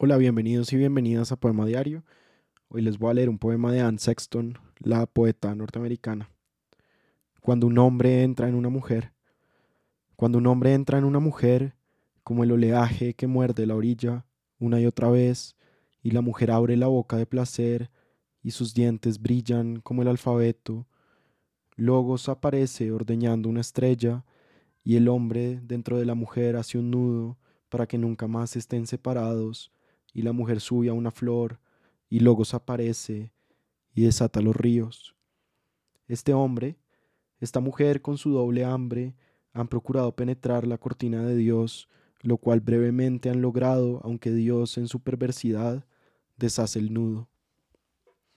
Hola, bienvenidos y bienvenidas a Poema Diario. Hoy les voy a leer un poema de Anne Sexton, la poeta norteamericana. Cuando un hombre entra en una mujer, cuando un hombre entra en una mujer, como el oleaje que muerde la orilla una y otra vez, y la mujer abre la boca de placer, y sus dientes brillan como el alfabeto, Logos aparece ordeñando una estrella, y el hombre dentro de la mujer hace un nudo para que nunca más estén separados, y la mujer sube a una flor, y Logos aparece y desata los ríos. Este hombre, esta mujer con su doble hambre, han procurado penetrar la cortina de Dios, lo cual brevemente han logrado, aunque Dios en su perversidad deshace el nudo.